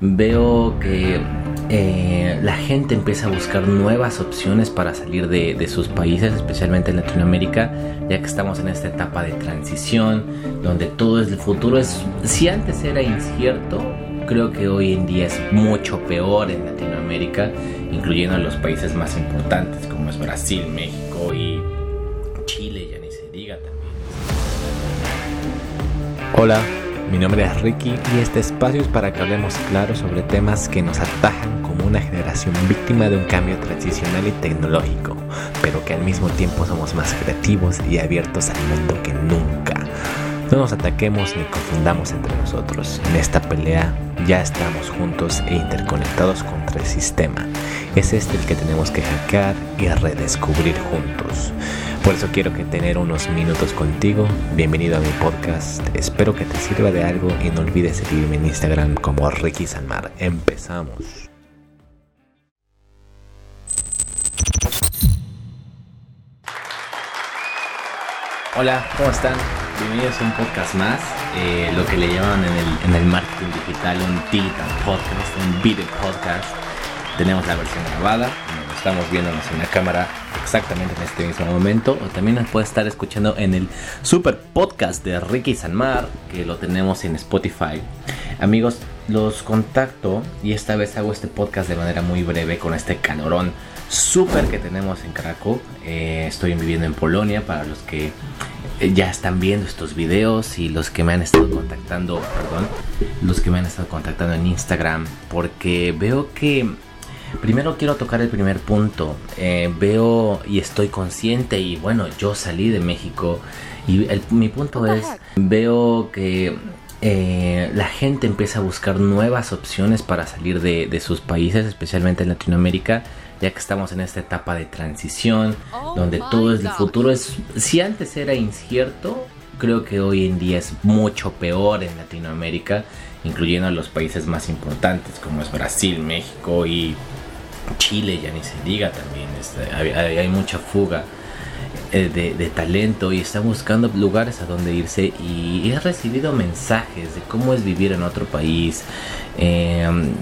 veo que eh, la gente empieza a buscar nuevas opciones para salir de, sus países, especialmente en Latinoamérica, ya que estamos en esta etapa de transición, donde todo es el futuro. Es, si antes era incierto, creo que hoy en día es mucho peor en Latinoamérica, incluyendo los países más importantes como es Brasil, México y Chile, ya ni se diga también. Hola. Mi nombre es Ricky y este espacio es para que hablemos claro sobre temas que nos atajan como una generación víctima de un cambio transicional y tecnológico, pero que al mismo tiempo somos más creativos y abiertos al mundo que nunca. No nos ataquemos ni confundamos entre nosotros. En esta pelea ya estamos juntos e interconectados contra el sistema. Es este el que tenemos que hackear y redescubrir juntos. Por eso quiero que tener unos minutos contigo. Bienvenido a mi podcast. Espero que te sirva de algo y no olvides seguirme en Instagram como Ricky Sanmar. Empezamos. Hola, ¿cómo están? Bienvenidos a un podcast más, eh, lo que le llaman en el, en el marketing digital un digital podcast, un video podcast. Tenemos la versión grabada, estamos viéndonos en la cámara exactamente en este mismo momento. O también nos puede estar escuchando en el super podcast de Ricky Sanmar, que lo tenemos en Spotify. Amigos, los contacto y esta vez hago este podcast de manera muy breve con este calorón súper que tenemos en Krakow. Eh, estoy viviendo en Polonia para los que ya están viendo estos videos y los que me han estado contactando, perdón, los que me han estado contactando en Instagram, porque veo que Primero quiero tocar el primer punto. Eh, veo y estoy consciente y bueno, yo salí de México y mi punto es, veo que eh, la gente empieza a buscar nuevas opciones para salir de, sus países, especialmente en Latinoamérica, ya que estamos en esta etapa de transición, oh donde todo es el futuro. Es, si antes era incierto, creo que hoy en día es mucho peor en Latinoamérica, incluyendo a los países más importantes como es Brasil, México y Chile ya ni se diga también, este, hay, mucha fuga eh, de, talento y están buscando lugares a donde irse y he recibido mensajes de cómo es vivir en otro país em,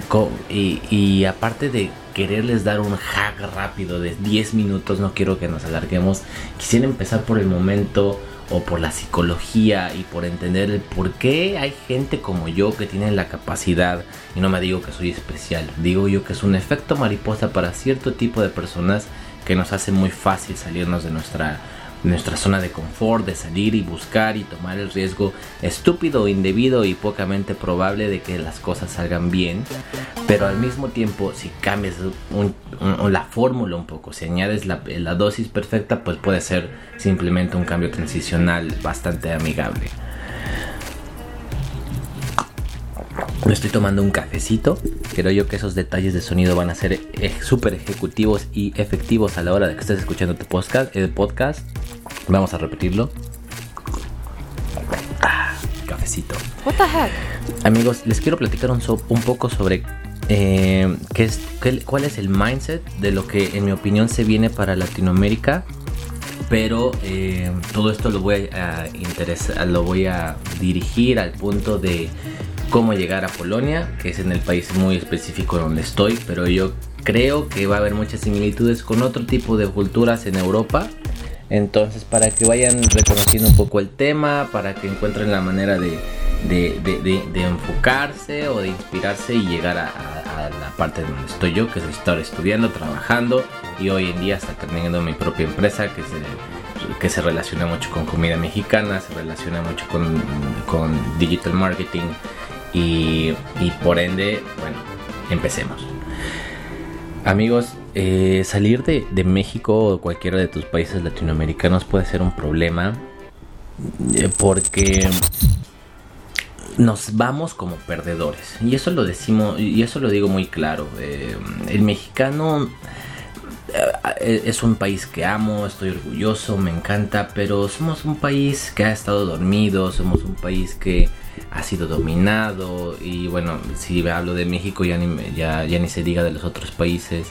y, aparte de quererles dar un hack rápido de 10 minutos, no quiero que nos alarguemos, quisiera empezar por el momento o por la psicología y por entender el por qué hay gente como yo que tiene la capacidad, y no me digo que soy especial, digo yo que es un efecto mariposa para cierto tipo de personas que nos hace muy fácil salirnos de nuestra nuestra zona de confort, de salir y buscar y tomar el riesgo estúpido, indebido y pocamente probable de que las cosas salgan bien. Pero al mismo tiempo, si cambias la fórmula un poco, si añades la, la dosis perfecta, pues puede ser simplemente un cambio transicional bastante amigable. Me estoy tomando un cafecito. Creo yo que esos detalles de sonido van a ser eh, súper ejecutivos y efectivos a la hora de que estés escuchando tu podcast. El podcast. Vamos a repetirlo. Ah, cafecito. What the heck? Amigos, les quiero platicar un, un poco sobre eh, qué es, cuál es el mindset de lo que en mi opinión se viene para Latinoamérica. Pero eh, todo esto lo voy a interesar, lo voy a dirigir al punto de cómo llegar a Polonia, que es en el país muy específico donde estoy, pero yo creo que va a haber muchas similitudes con otro tipo de culturas en Europa. Entonces, para que vayan reconociendo un poco el tema, para que encuentren la manera de, enfocarse o de inspirarse y llegar a, la parte donde estoy yo, que es estar estudiando, trabajando y hoy en día hasta teniendo mi propia empresa que se, que se relaciona mucho con comida mexicana, se relaciona mucho con, con digital marketing y, por ende, bueno, empecemos. Amigos, eh, salir de, México o cualquiera de tus países latinoamericanos puede ser un problema eh, porque nos vamos como perdedores y eso lo decimos y eso lo digo muy claro. Eh, el mexicano es un país que amo, estoy orgulloso, me encanta, pero somos un país que ha estado dormido, somos un país que ha sido dominado y bueno, si hablo de México ya ni, ya, ya ni se diga de los otros países,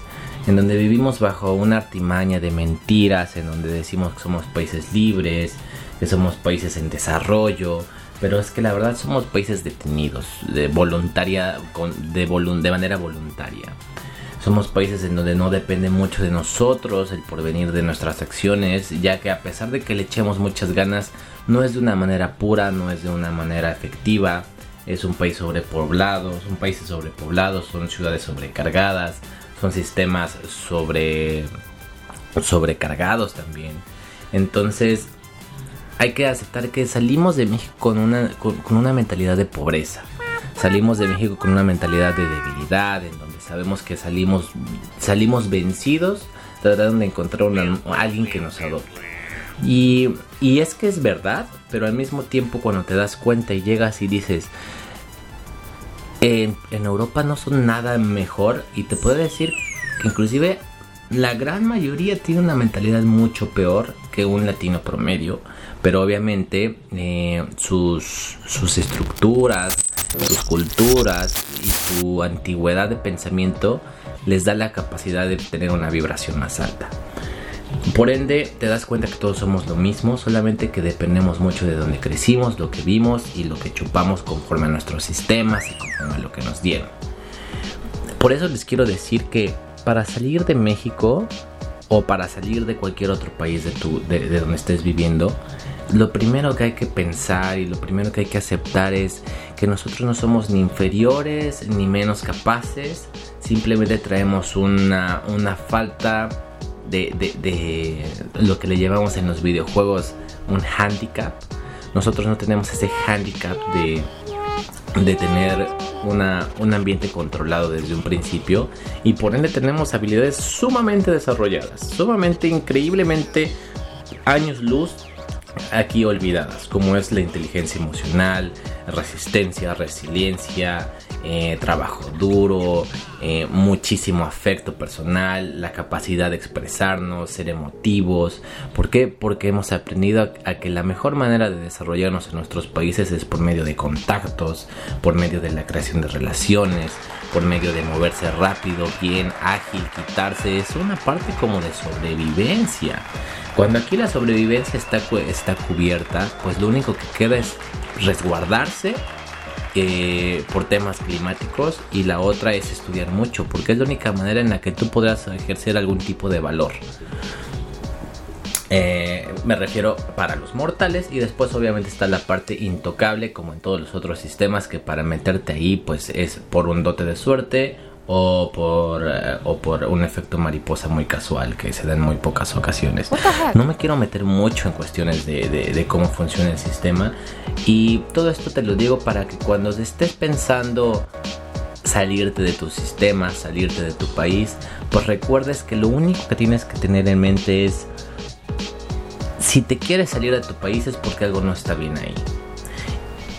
en donde vivimos bajo una artimaña de mentiras, en donde decimos que somos países libres, que somos países en desarrollo, pero es que la verdad somos países detenidos de voluntaria de, de manera voluntaria. Somos países en donde no depende mucho de nosotros el porvenir de nuestras acciones, ya que a pesar de que le echemos muchas ganas, no es de una manera pura, no es de una manera efectiva. Es un país sobrepoblado, son países sobrepoblados, son ciudades sobrecargadas, son sistemas sobre sobrecargados también. Entonces, hay que aceptar que salimos de México con una, con, una mentalidad de pobreza. Salimos de México con una mentalidad de debilidad, en donde sabemos que salimos, salimos vencidos tratando de encontrar a alguien que nos adopte. Y, es que es verdad, pero al mismo tiempo cuando te das cuenta y llegas y dices, en, en, Europa no son nada mejor y te puedo decir que inclusive la gran mayoría tiene una mentalidad mucho peor que un latino promedio, pero obviamente eh, sus, sus estructuras, sus culturas y su antigüedad de pensamiento les da la capacidad de tener una vibración más alta. Por ende, te das cuenta que todos somos lo mismo, solamente que dependemos mucho de donde crecimos, lo que vimos y lo que chupamos conforme a nuestros sistemas y conforme a lo que nos dieron. Por eso les quiero decir que para salir de México o para salir de cualquier otro país de, tu, de, donde estés viviendo, lo primero que hay que pensar y lo primero que hay que aceptar es que nosotros no somos ni inferiores ni menos capaces, simplemente traemos una, una falta de, lo que le llevamos en los videojuegos un handicap. Nosotros no tenemos ese handicap de de tener una, un ambiente controlado desde un principio y por ende tenemos habilidades sumamente desarrolladas, sumamente increíblemente años luz aquí olvidadas, como es la inteligencia emocional, resistencia, resiliencia, eh, trabajo duro, eh, muchísimo afecto personal, la capacidad de expresarnos, ser emotivos. ¿Por qué? Porque hemos aprendido a, que la mejor manera de desarrollarnos en nuestros países es por medio de contactos, por medio de la creación de relaciones, por medio de moverse rápido, bien, ágil, quitarse. Es una parte como de sobrevivencia. Cuando aquí la sobrevivencia está, está cubierta, pues lo único que queda es resguardarse eh, por temas climáticos y la otra es estudiar mucho porque es la única manera en la que tú podrás ejercer algún tipo de valor. Eh, me refiero para los mortales y después obviamente está la parte intocable como en todos los otros sistemas que para meterte ahí pues es por un dote de suerte o por, eh, o por un efecto mariposa muy casual que se da en muy pocas ocasiones. No me quiero meter mucho en cuestiones de, de, cómo funciona el sistema y todo esto te lo digo para que cuando estés pensando salirte de tu sistema, salirte de tu país, pues recuerdes que lo único que tienes que tener en mente es si te quieres salir de tu país es porque algo no está bien ahí.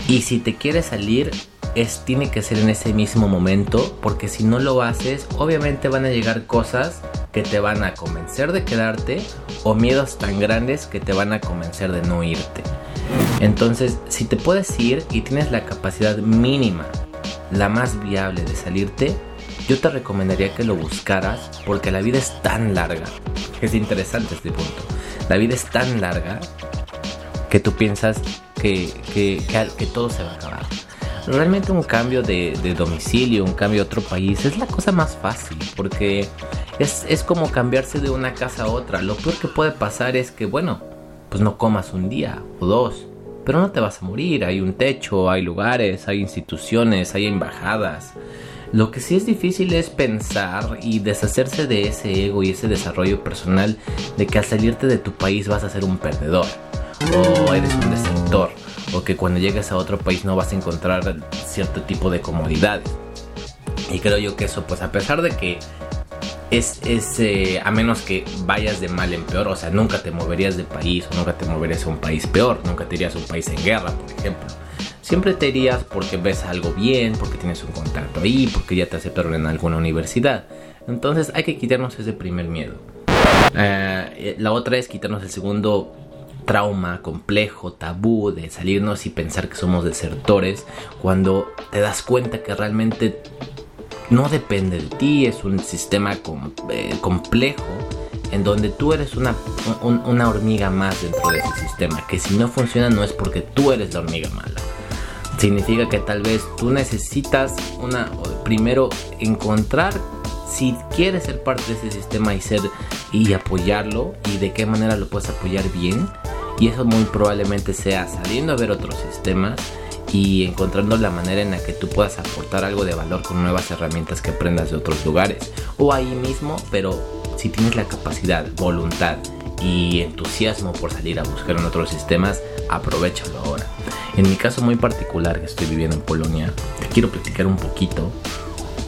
Y si te quieres salir es, tiene que ser en ese mismo momento, porque si no lo haces, obviamente van a llegar cosas que te van a convencer de quedarte o miedos tan grandes que te van a convencer de no irte. Entonces, si te puedes ir y tienes la capacidad mínima, la más viable de salirte, yo te recomendaría que lo buscaras porque la vida es tan larga. Es interesante este punto. La vida es tan larga que tú piensas que, que, que todo se va a acabar realmente un cambio de, domicilio, un cambio a otro país es la cosa más fácil porque es, es, como cambiarse de una casa a otra. Lo peor que puede pasar es que, bueno, pues no comas un día o dos, pero no te vas a morir. Hay un techo, hay lugares, hay instituciones, hay embajadas. Lo que sí es difícil es pensar y deshacerse de ese ego y ese desarrollo personal de que al salirte de tu país vas a ser un perdedor o eres un desertor o que cuando llegues a otro país no vas a encontrar cierto tipo de comodidades. Y creo yo que eso, pues a pesar de que es, es eh, a menos que vayas de mal en peor, o sea, nunca te moverías de país o nunca te moverías a un país peor, nunca te irías a un país en guerra, por ejemplo. Siempre te irías porque ves algo bien, porque tienes un contacto ahí, porque ya te aceptaron en alguna universidad. Entonces hay que quitarnos ese primer miedo. Eh, la otra es quitarnos el segundo trauma complejo, tabú de salirnos y pensar que somos desertores, cuando te das cuenta que realmente no depende de ti, es un sistema eh, complejo en donde tú eres una, una hormiga más dentro de ese sistema, que si no funciona no es porque tú eres la hormiga mala, significa que tal vez tú necesitas una primero encontrar si quieres ser parte de ese sistema y ser y apoyarlo y de qué manera lo puedes apoyar bien y eso muy probablemente sea saliendo a ver otros sistemas y encontrando la manera en la que tú puedas aportar algo de valor con nuevas herramientas que aprendas de otros lugares. O ahí mismo pero si tienes la capacidad voluntad y entusiasmo por salir a buscar en otros sistemas aprovechalo ahora. En mi caso muy particular que estoy viviendo en Polonia quiero platicar un poquito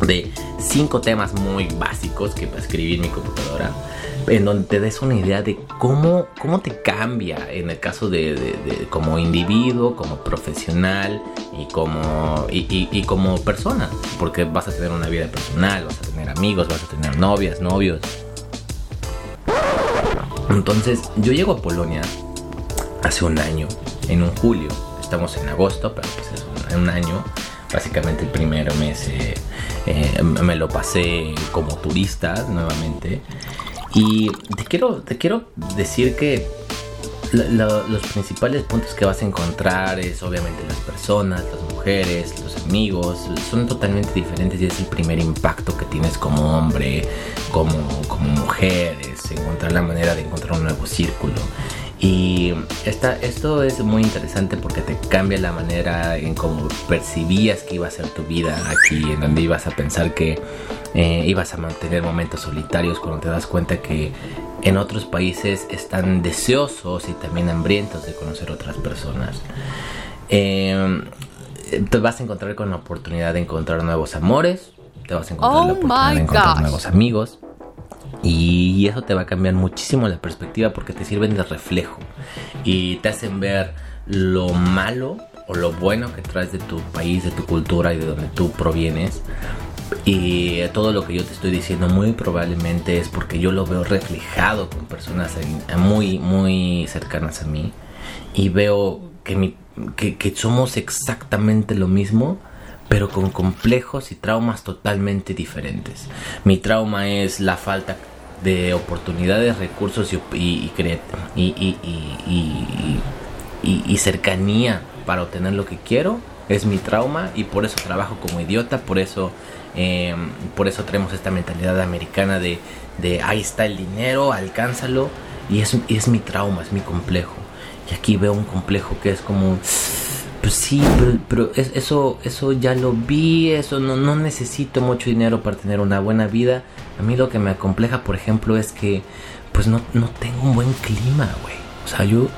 de cinco temas muy básicos que escribí en mi computadora en donde te des una idea de cómo, cómo te cambia en el caso de, como individuo, como profesional y como, y, como persona, porque vas a tener una vida personal, vas a tener amigos, vas a tener novias, novios. Entonces, yo llego a Polonia hace un año, en un julio, estamos en agosto, pero pues es un, un año, básicamente el primer mes eh, eh, me lo pasé como turista nuevamente. Y te quiero, te quiero decir que los principales puntos que vas a encontrar es obviamente las personas, las mujeres, los amigos, son totalmente diferentes y es el primer impacto que tienes como hombre, como, como mujer, es encontrar la manera de encontrar un nuevo círculo. Y esta, esto es muy interesante porque te cambia la manera en cómo percibías que iba a ser tu vida aquí, en donde ibas a pensar que eh, ibas a mantener momentos solitarios cuando te das cuenta que en otros países están deseosos y también hambrientos de conocer otras personas. Eh, te vas a encontrar con la oportunidad de encontrar nuevos amores, te vas a encontrar la oh oportunidad de encontrar nuevos amigos y eso te va a cambiar muchísimo la perspectiva porque te sirven de reflejo y te hacen ver lo malo o lo bueno que traes de tu país, de tu cultura y de donde tú provienes. Y todo lo que yo te estoy diciendo muy probablemente es porque yo lo veo reflejado con personas muy, muy cercanas a mí. Y veo que, que, que somos exactamente lo mismo, pero con complejos y traumas totalmente diferentes. Mi trauma es la falta de oportunidades, recursos y, cercanía para obtener lo que quiero. Es mi trauma y por eso trabajo como idiota, por eso, em, por eso tenemos esta mentalidad americana de, de ahí está el dinero, alcánzalo. Y es, es mi trauma, es mi complejo. Y aquí veo un complejo que es como pues sí, pero, eso, eso ya lo vi, eso no, no necesito mucho dinero para tener una buena vida. A mí lo que me acompleja, por ejemplo, es que pues no, no tengo un buen clima, güey. O sea, yo,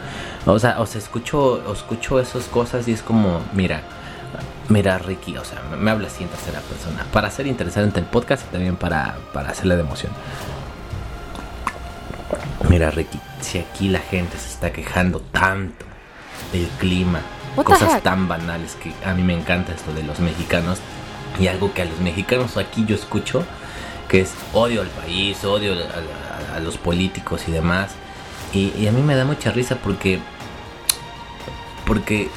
o sea, o sea, escucho, escucho esas cosas y es como, mira, mira, Ricky, o sea, me, habla así en tercera persona. Para ser interesante el podcast y también para, para hacerle de emoción. Mira, Ricky, si aquí la gente se está quejando tanto del clima, cosas tan banales que a mí me encanta esto de los mexicanos. Y algo que a los mexicanos aquí yo escucho que es odio al país, odio a, los políticos y demás. Y, a mí me da mucha risa porque porque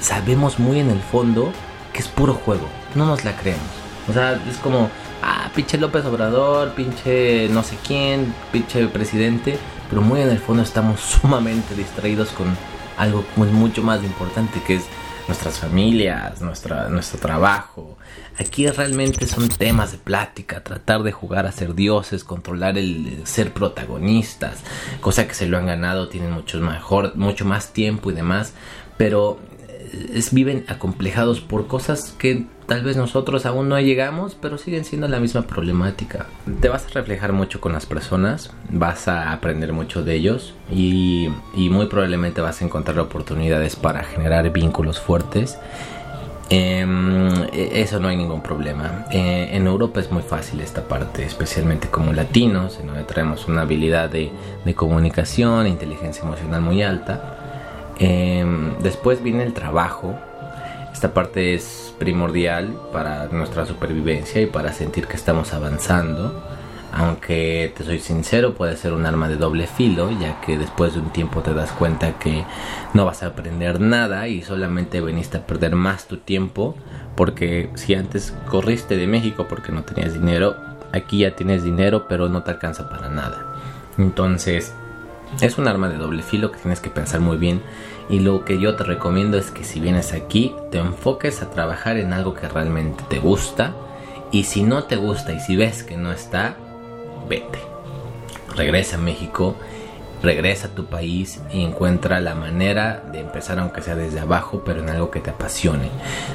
sabemos muy en el fondo que es puro juego, no nos la creemos. O sea, es como, ah, pinche López Obrador, pinche no sé quién, pinche presidente, pero muy en el fondo estamos sumamente distraídos con algo pues, mucho más importante que es nuestras familias, nuestra, nuestro trabajo. Aquí realmente son temas de plática, tratar de jugar a ser dioses, controlar el ser protagonistas, cosa que se lo han ganado, tienen mucho mejor, mucho más tiempo y demás, pero es, viven acomplejados por cosas que tal vez nosotros aún no llegamos, pero siguen siendo la misma problemática. Te vas a reflejar mucho con las personas, vas a aprender mucho de ellos y, muy probablemente vas a encontrar oportunidades para generar vínculos fuertes. Em, e, eso no hay ningún problema. Eh, en Europa es muy fácil esta parte, especialmente como latinos, en donde traemos una habilidad de, de comunicación, inteligencia emocional muy alta Em, después viene el trabajo. Esta parte es primordial para nuestra supervivencia y para sentir que estamos avanzando. Aunque te soy sincero, puede ser un arma de doble filo, ya que después de un tiempo te das cuenta que no vas a aprender nada y solamente veniste a perder más tu tiempo. Porque si antes corriste de México porque no tenías dinero, aquí ya tienes dinero, pero no te alcanza para nada. Entonces, Es un arma de doble filo que tienes que pensar muy bien y lo que yo te recomiendo es que si vienes aquí te enfoques a trabajar en algo que realmente te gusta y si no te gusta y si ves que no está, vete. Regresa a México regresa a tu país y encuentra la manera de empezar aunque sea desde abajo, pero en algo que te apasione.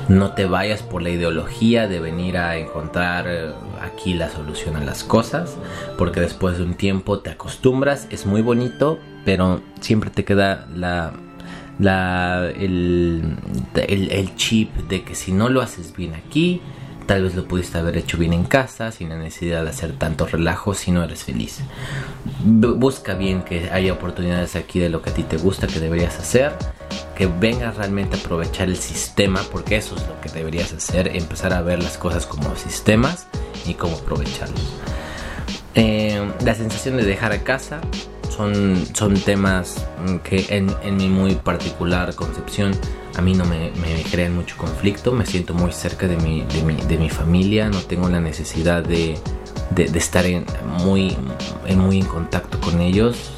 No te vayas por la ideología de venir a encontrar eh, aquí la solución a las cosas, porque después de un tiempo te acostumbras, es muy bonito, pero siempre te queda la, la el, el chip de que si no lo haces bien aquí, Tal vez lo pudiste haber hecho bien en casa, sin la necesidad de hacer tanto relajo si no eres feliz. busca bien que haya oportunidades aquí de lo que a ti te gusta, que deberías hacer, que vengas realmente a aprovechar el sistema, porque eso es lo que deberías hacer, empezar a ver las cosas como sistemas y cómo aprovecharlos. Eh, la sensación de dejar casa son, son temas que en, en mi muy particular concepción a mí no me, crean mucho conflicto, me siento muy cerca de mi, de mi, familia, no tengo la necesidad de, estar en, muy, en, muy en contacto con ellos.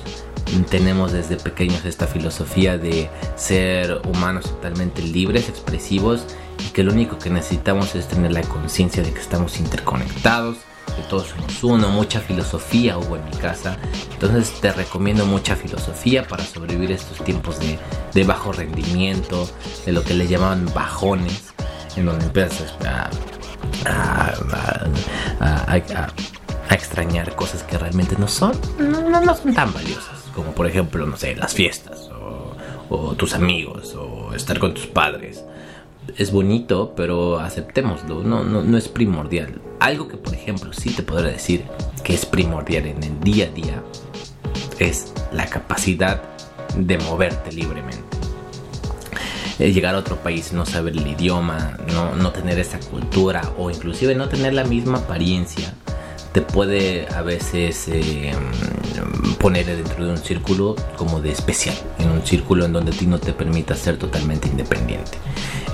Tenemos desde pequeños esta filosofía de ser humanos totalmente libres, expresivos y que lo único que necesitamos es tener la conciencia de que estamos interconectados todos somos uno, mucha filosofía hubo en mi casa. Entonces te recomiendo mucha filosofía para sobrevivir estos tiempos de, bajo rendimiento, de lo que le llamaban bajones, en donde empiezas a, extrañar cosas que realmente no son, no, son tan valiosas, como por ejemplo, no sé, las fiestas, o tus amigos, o estar con tus padres es bonito, pero aceptémoslo, no, no, no, es primordial. Algo que, por ejemplo, sí te podré decir que es primordial en el día a día es la capacidad de moverte libremente. llegar a otro país, no saber el idioma, no, no tener esa cultura o inclusive no tener la misma apariencia te puede a veces eh, poner dentro de un círculo como de especial, en un círculo en donde a ti no te permita ser totalmente independiente.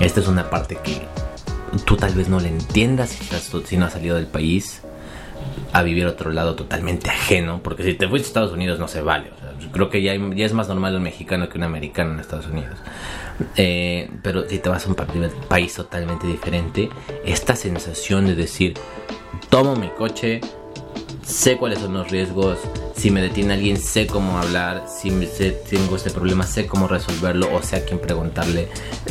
Esta es una parte que tú tal vez no le entiendas si, si no has salido del país a vivir otro lado totalmente ajeno, porque si te fuiste a Estados Unidos no se vale. creo que ya, ya, es más normal un mexicano que un americano en Estados Unidos. Eh, pero si te vas a un país totalmente diferente, esta sensación de decir, tomo mi coche, sé cuáles son los riesgos, si me detiene alguien sé cómo hablar, si, me, tengo este problema sé cómo resolverlo o sé a quién preguntarle,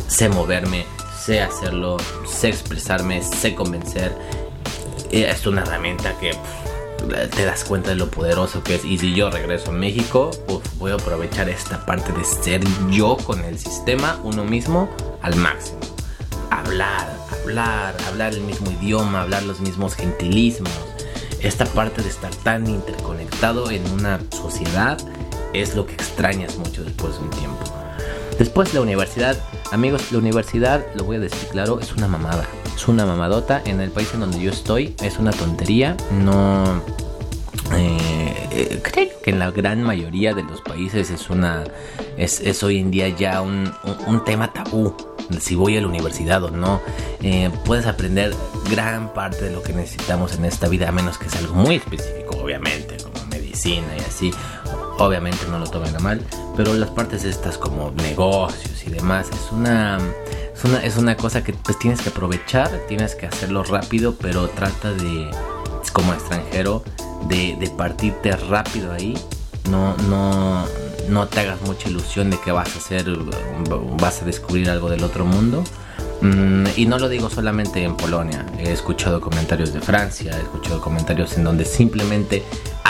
sé moverme, sé hacerlo, sé expresarme, sé convencer. Es una herramienta que te das cuenta de lo poderoso que es. Y si yo regreso a México, voy a aprovechar esta parte de ser yo con el sistema, uno mismo, al máximo. Hablar, hablar, hablar el mismo idioma, hablar los mismos gentilismos. Esta parte de estar tan interconectado en una sociedad es lo que extrañas mucho después de un tiempo. Después la universidad, amigos, la universidad, lo voy a decir claro, es una mamada. Es una mamadota. En el país en donde yo estoy es una tontería. No... Eh, eh, creo que en la gran mayoría de los países es una... Es, hoy en día ya un tema tabú si voy a la universidad o no. Eh, puedes aprender gran parte de lo que necesitamos en esta vida, a menos que sea algo muy específico, obviamente, como medicina y así. Obviamente no lo tomen a mal, pero las partes estas como negocios y demás es una, es una, es una cosa que pues tienes que aprovechar, tienes que hacerlo rápido, pero trata de, como extranjero, de, de partirte rápido ahí. No, no, no te hagas mucha ilusión de que vas a hacer, vas a descubrir algo del otro mundo. Mm, y no lo digo solamente en Polonia, he escuchado comentarios de Francia, he escuchado comentarios en donde simplemente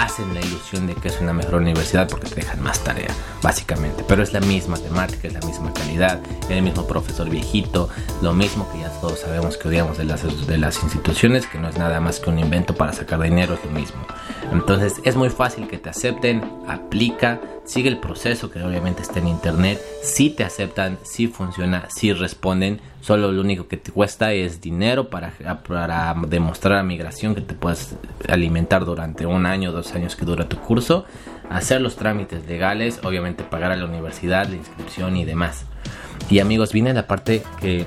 hacen la ilusión de que es una mejor universidad porque te dejan más tarea, básicamente. Pero es la misma temática, es la misma calidad, el mismo profesor viejito, lo mismo que ya todos sabemos que odiamos de las, de las instituciones, que no es nada más que un invento para sacar dinero, es lo mismo. Entonces es muy fácil que te acepten, aplica, sigue el proceso que obviamente está en internet, si te aceptan, si funciona, si responden, solo lo único que te cuesta es dinero para, para demostrar a migración que te puedes alimentar durante un año, dos años que dura tu curso, hacer los trámites legales, obviamente pagar a la universidad, la inscripción y demás. Y amigos, viene la parte que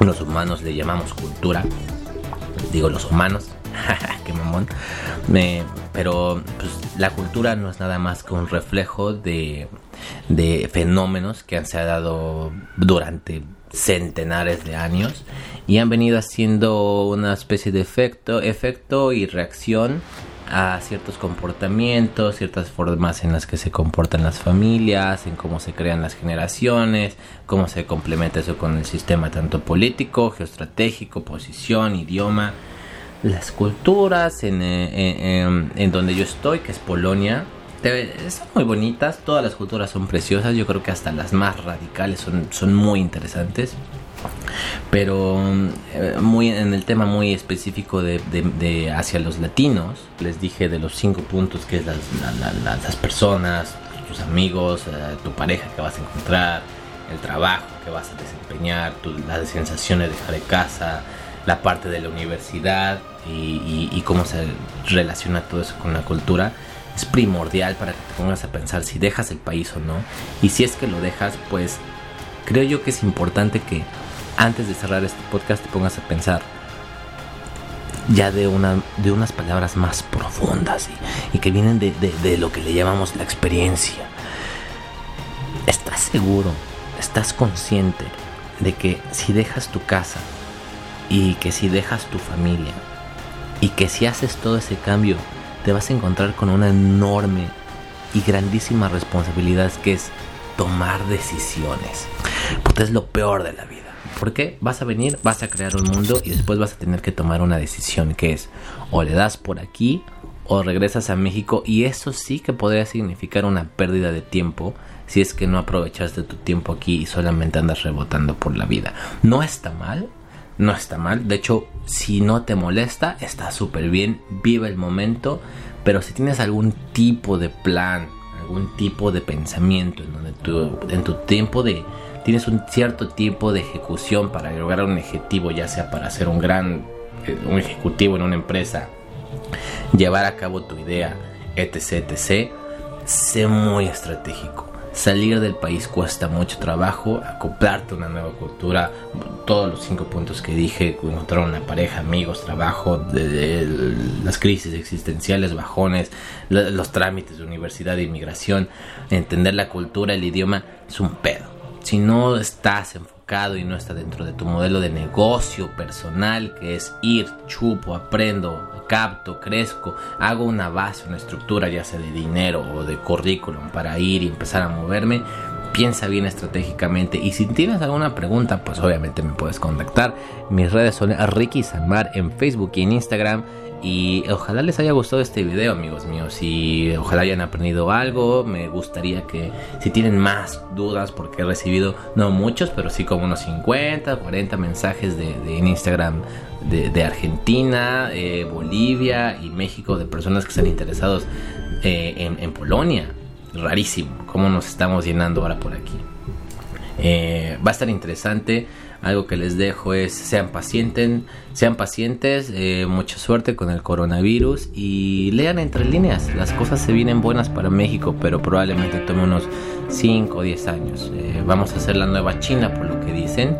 los humanos le llamamos cultura, digo los humanos, qué mamón. Pero pues, la cultura no es nada más que un reflejo de, de fenómenos que han se ha dado durante centenares de años y han venido haciendo una especie de efecto, efecto y reacción a ciertos comportamientos, ciertas formas en las que se comportan las familias, en cómo se crean las generaciones, cómo se complementa eso con el sistema tanto político, geoestratégico, posición, idioma, las culturas en, eh, en donde yo estoy, que es Polonia, son muy bonitas, todas las culturas son preciosas, yo creo que hasta las más radicales son, son muy interesantes. Pero eh, muy en el tema muy específico de, hacia los latinos, les dije de los cinco puntos que es las, las personas, tus amigos, eh, tu pareja que vas a encontrar, el trabajo que vas a desempeñar, las sensaciones de dejar de casa, la parte de la universidad y, y cómo se relaciona todo eso con la cultura es primordial para que te pongas a pensar si dejas el país o no. Y si es que lo dejas, pues creo yo que es importante que antes de cerrar este podcast te pongas a pensar ya de, una, de unas palabras más profundas y, que vienen de, de lo que le llamamos la experiencia. ¿Estás seguro? ¿Estás consciente de que si dejas tu casa y que si dejas tu familia y que si haces todo ese cambio te vas a encontrar con una enorme y grandísima responsabilidad que es tomar decisiones. Porque es lo peor de la vida. Porque vas a venir, vas a crear un mundo y después vas a tener que tomar una decisión que es o le das por aquí o regresas a México y eso sí que podría significar una pérdida de tiempo si es que no aprovechaste tu tiempo aquí y solamente andas rebotando por la vida. No está mal, no está mal. De hecho, si no te molesta, está súper bien. Vive el momento. Pero si tienes algún tipo de plan, algún tipo de pensamiento en donde tú, en tu tiempo de tienes un cierto tiempo de ejecución para lograr un objetivo, ya sea para ser un gran eh, un ejecutivo en una empresa, llevar a cabo tu idea, etc, etc, sé muy estratégico Salir del país cuesta mucho trabajo, acoplarte a una nueva cultura, todos los cinco puntos que dije, encontrar una pareja, amigos, trabajo, las crisis existenciales, bajones, los trámites de universidad e inmigración, entender la cultura, el idioma, es un pedo. Si no estás y no está dentro de tu modelo de negocio personal, que es ir, chupo, aprendo, capto, crezco, hago una base, una estructura ya sea de dinero o de currículum para ir y empezar a moverme, piensa bien estratégicamente y si tienes alguna pregunta pues obviamente me puedes contactar. Mis redes son Ricky Sanmar en Facebook y en Instagram. Y ojalá les haya gustado este video, amigos míos. Y ojalá hayan aprendido algo. Me gustaría que, si tienen más dudas, porque he recibido, no muchos, pero sí como unos 50, 40 mensajes de, en Instagram de, Argentina, eh, Bolivia y México, de personas que están interesados eh, en, Polonia. Rarísimo, cómo nos estamos llenando ahora por aquí. Eh, va a estar interesante algo que les dejo es sean pacientes, sean pacientes, eh, mucha suerte con el coronavirus y lean entre líneas. Las cosas se vienen buenas para México, pero probablemente tome unos 5 o 10 años. Eh, vamos a hacer la nueva China, por lo que dicen,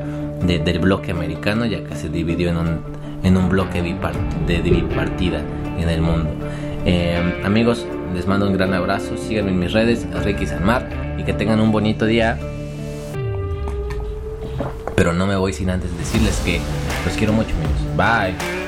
del bloque americano, ya que se dividió en un, en un bloque de bipartida en el mundo. Amigos, les mando un gran abrazo, síganme en mis redes, Ricky Sanmar, y que tengan un bonito día. Pero no me voy sin antes decirles que los quiero mucho, amigos. Bye.